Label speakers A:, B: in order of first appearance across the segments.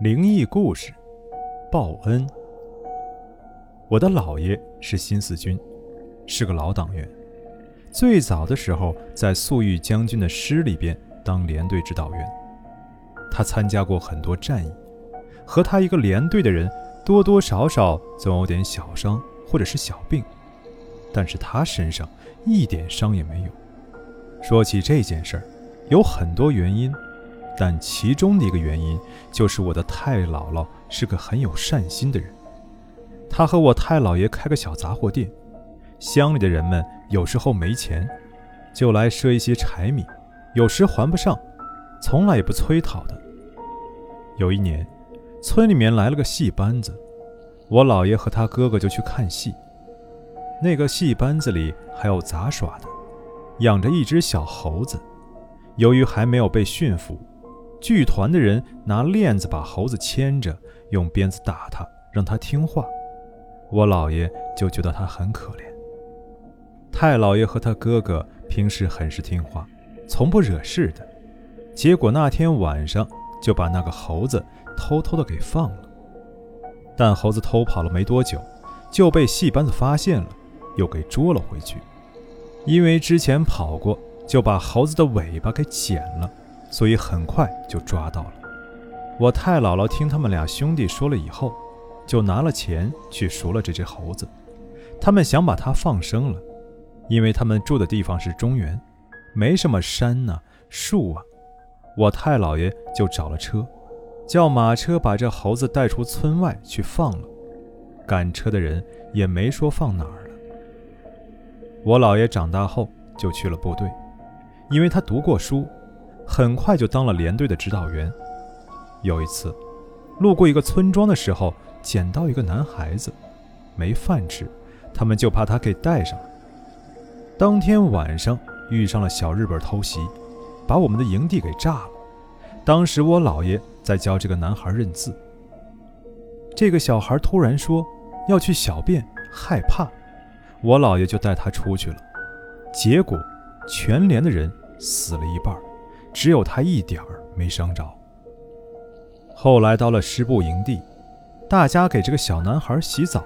A: 灵异故事，报恩。我的姥爷是新四军，是个老党员。最早的时候，在粟裕将军的师里边当连队指导员。他参加过很多战役，和他一个连队的人，多多少少总有点小伤或者是小病，但是他身上一点伤也没有。说起这件事儿，有很多原因。但其中的一个原因，就是我的太姥姥是个很有善心的人。她和我太姥爷开个小杂货店，乡里的人们有时候没钱，就来赊一些柴米，有时还不上，从来也不催讨的。有一年，村里面来了个戏班子，我姥爷和他哥哥就去看戏。那个戏班子里还有杂耍的，养着一只小猴子，由于还没有被驯服。剧团的人拿链子把猴子牵着，用鞭子打他，让他听话。我姥爷就觉得他很可怜。太姥爷和他哥哥平时很是听话，从不惹事的。结果那天晚上就把那个猴子偷偷的给放了。但猴子偷跑了没多久，就被戏班子发现了，又给捉了回去。因为之前跑过，就把猴子的尾巴给剪了。所以很快就抓到了。我太姥姥听他们俩兄弟说了以后，就拿了钱去赎了这只猴子。他们想把它放生了，因为他们住的地方是中原，没什么山呐、树啊。我太姥爷就找了车，叫马车把这猴子带出村外去放了。赶车的人也没说放哪儿了。我姥爷长大后就去了部队，因为他读过书。很快就当了连队的指导员。有一次，路过一个村庄的时候，捡到一个男孩子，没饭吃，他们就把他给带上了。当天晚上遇上了小日本偷袭，把我们的营地给炸了。当时我姥爷在教这个男孩认字。这个小孩突然说要去小便，害怕，我姥爷就带他出去了。结果，全连的人死了一半。只有他一点儿没伤着。后来到了师部营地，大家给这个小男孩洗澡，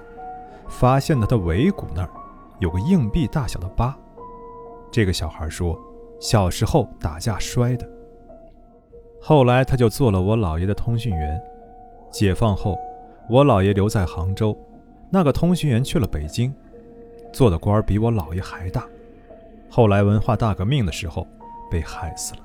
A: 发现了他尾骨那儿有个硬币大小的疤。这个小孩说，小时候打架摔的。后来他就做了我姥爷的通讯员。解放后，我姥爷留在杭州，那个通讯员去了北京，做的官比我姥爷还大。后来文化大革命的时候，被害死了。